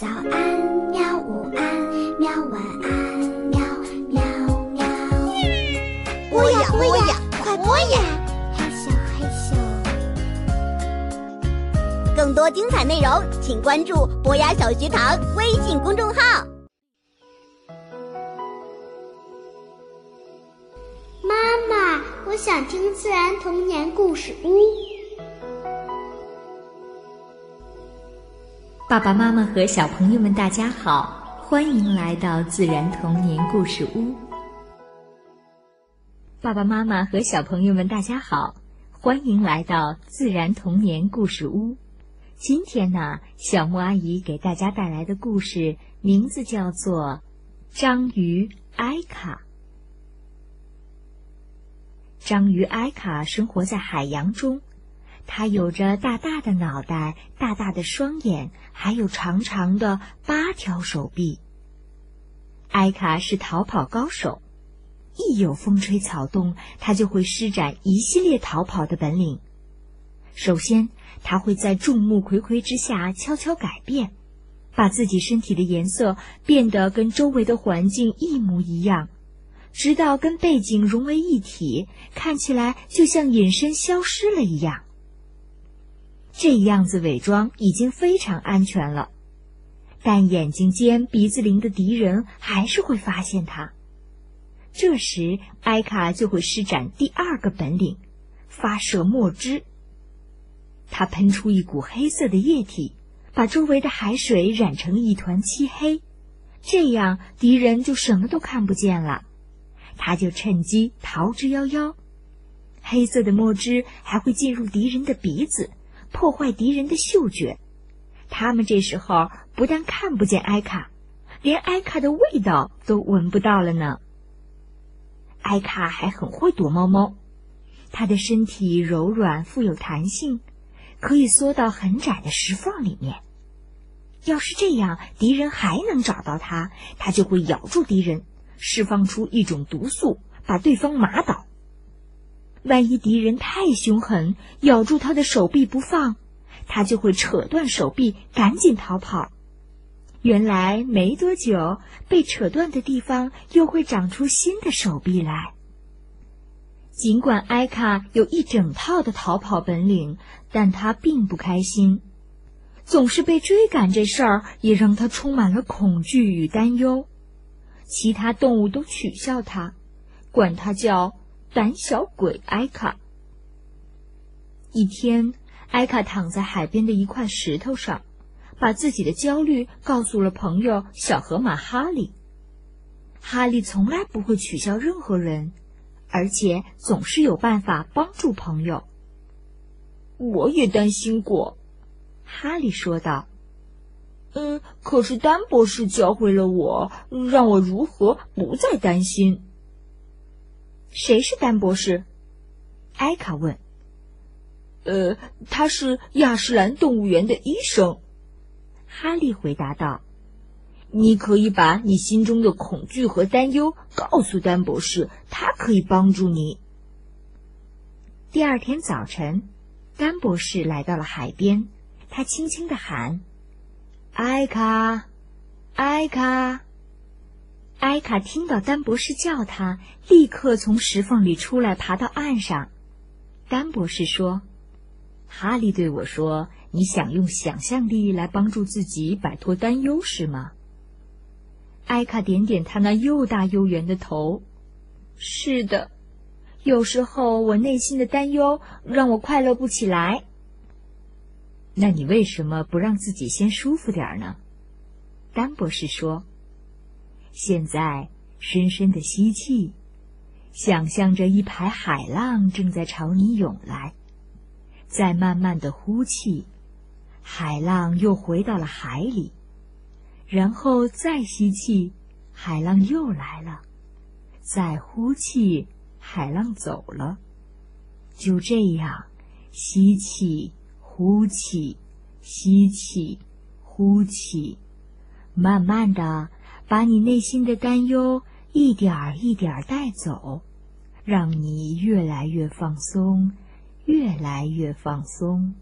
早安，喵！午安，喵！晚安，喵喵喵！播呀播呀，快播呀！嘿咻，嘿咻。更多精彩内容，请关注博雅小学堂微信公众号。妈妈，我想听自然童年故事屋。爸爸妈妈和小朋友们，大家好，欢迎来到自然童年故事屋。爸爸妈妈和小朋友们，大家好，欢迎来到自然童年故事屋。今天呢，小木阿姨给大家带来的故事名字叫做《章鱼埃卡》。章鱼埃卡生活在海洋中。它有着大大的脑袋、大大的双眼，还有长长的八条手臂。埃卡是逃跑高手，一有风吹草动，他就会施展一系列逃跑的本领。首先，他会在众目睽睽之下悄悄改变，把自己身体的颜色变得跟周围的环境一模一样，直到跟背景融为一体，看起来就像隐身消失了一样。这样子伪装已经非常安全了，但眼睛尖、鼻子灵的敌人还是会发现他。这时，埃卡就会施展第二个本领——发射墨汁。他喷出一股黑色的液体，把周围的海水染成一团漆黑，这样敌人就什么都看不见了。他就趁机逃之夭夭。黑色的墨汁还会进入敌人的鼻子。破坏敌人的嗅觉，他们这时候不但看不见埃卡，连埃卡的味道都闻不到了呢。埃卡还很会躲猫猫，它的身体柔软富有弹性，可以缩到很窄的石缝里面。要是这样，敌人还能找到它，它就会咬住敌人，释放出一种毒素，把对方麻倒。万一敌人太凶狠，咬住他的手臂不放，他就会扯断手臂，赶紧逃跑。原来没多久，被扯断的地方又会长出新的手臂来。尽管埃卡有一整套的逃跑本领，但他并不开心，总是被追赶这事儿也让他充满了恐惧与担忧。其他动物都取笑他，管他叫。胆小鬼埃卡。一天，埃卡躺在海边的一块石头上，把自己的焦虑告诉了朋友小河马哈利。哈利从来不会取笑任何人，而且总是有办法帮助朋友。我也担心过，哈利说道。嗯，可是丹博士教会了我，让我如何不再担心。谁是丹博士？艾卡问。呃，他是亚什兰动物园的医生。哈利回答道：“你可以把你心中的恐惧和担忧告诉丹博士，他可以帮助你。”第二天早晨，丹博士来到了海边，他轻轻的喊：“艾卡，艾卡。”艾卡听到丹博士叫他，立刻从石缝里出来，爬到岸上。丹博士说：“哈利对我说，你想用想象力来帮助自己摆脱担忧，是吗？”艾卡点点他那又大又圆的头：“是的，有时候我内心的担忧让我快乐不起来。那你为什么不让自己先舒服点呢？”丹博士说。现在，深深的吸气，想象着一排海浪正在朝你涌来；再慢慢的呼气，海浪又回到了海里；然后再吸气，海浪又来了；再呼气，海浪走了。就这样，吸气，呼气，吸气，呼气，慢慢的。把你内心的担忧一点儿一点儿带走，让你越来越放松，越来越放松。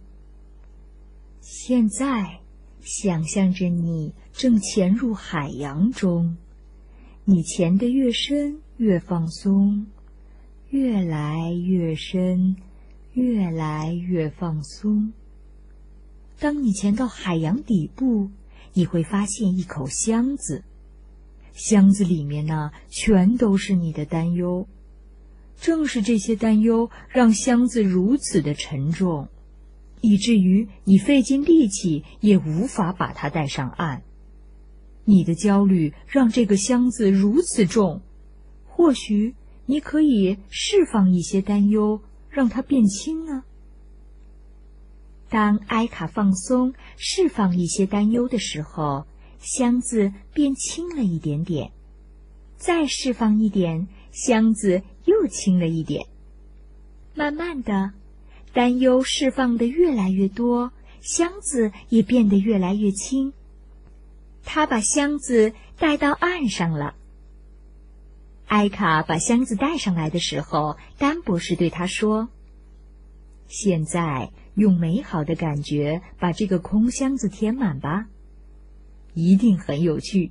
现在，想象着你正潜入海洋中，你潜得越深，越放松，越来越深，越来越放松。当你潜到海洋底部，你会发现一口箱子，箱子里面呢，全都是你的担忧。正是这些担忧，让箱子如此的沉重，以至于你费尽力气也无法把它带上岸。你的焦虑让这个箱子如此重，或许你可以释放一些担忧，让它变轻呢。当埃卡放松、释放一些担忧的时候，箱子变轻了一点点。再释放一点，箱子又轻了一点。慢慢的，担忧释放的越来越多，箱子也变得越来越轻。他把箱子带到岸上了。艾卡把箱子带上来的时候，丹博士对他说：“现在。”用美好的感觉把这个空箱子填满吧，一定很有趣。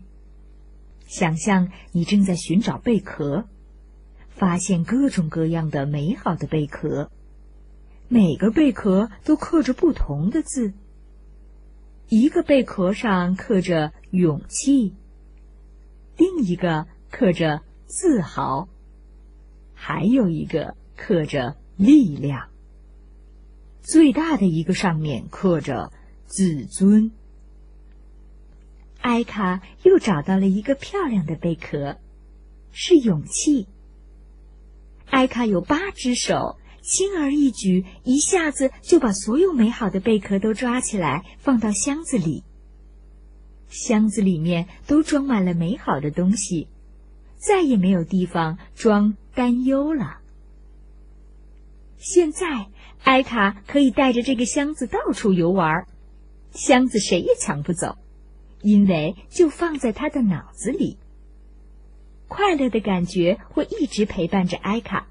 想象你正在寻找贝壳，发现各种各样的美好的贝壳，每个贝壳都刻着不同的字。一个贝壳上刻着勇气，另一个刻着自豪，还有一个刻着力量。最大的一个上面刻着“自尊”。艾卡又找到了一个漂亮的贝壳，是勇气。艾卡有八只手，轻而易举，一下子就把所有美好的贝壳都抓起来，放到箱子里。箱子里面都装满了美好的东西，再也没有地方装担忧了。现在。艾卡可以带着这个箱子到处游玩，箱子谁也抢不走，因为就放在他的脑子里。快乐的感觉会一直陪伴着埃卡，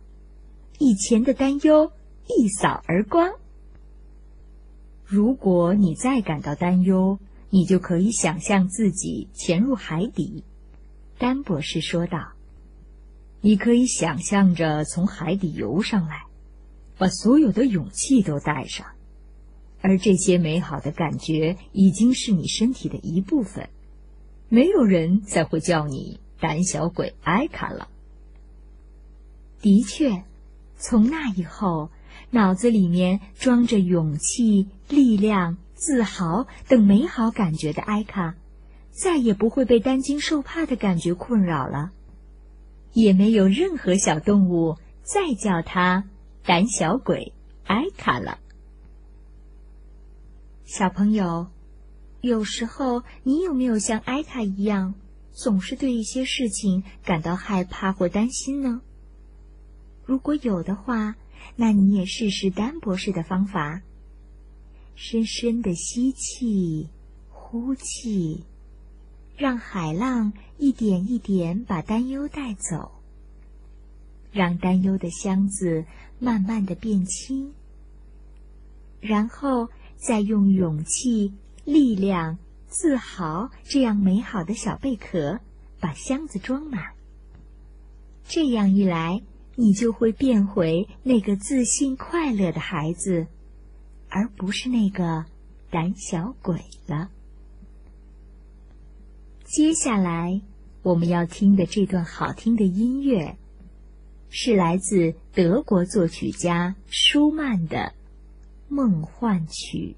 以前的担忧一扫而光。如果你再感到担忧，你就可以想象自己潜入海底。丹博士说道：“你可以想象着从海底游上来。”把所有的勇气都带上，而这些美好的感觉已经是你身体的一部分。没有人再会叫你胆小鬼艾卡了。的确，从那以后，脑子里面装着勇气、力量、自豪等美好感觉的艾卡，再也不会被担惊受怕的感觉困扰了，也没有任何小动物再叫他。胆小鬼艾卡了，小朋友，有时候你有没有像艾塔一样，总是对一些事情感到害怕或担心呢？如果有的话，那你也试试丹博士的方法：深深的吸气，呼气，让海浪一点一点把担忧带走，让担忧的箱子。慢慢的变轻，然后再用勇气、力量、自豪这样美好的小贝壳把箱子装满。这样一来，你就会变回那个自信、快乐的孩子，而不是那个胆小鬼了。接下来我们要听的这段好听的音乐。是来自德国作曲家舒曼的《梦幻曲》。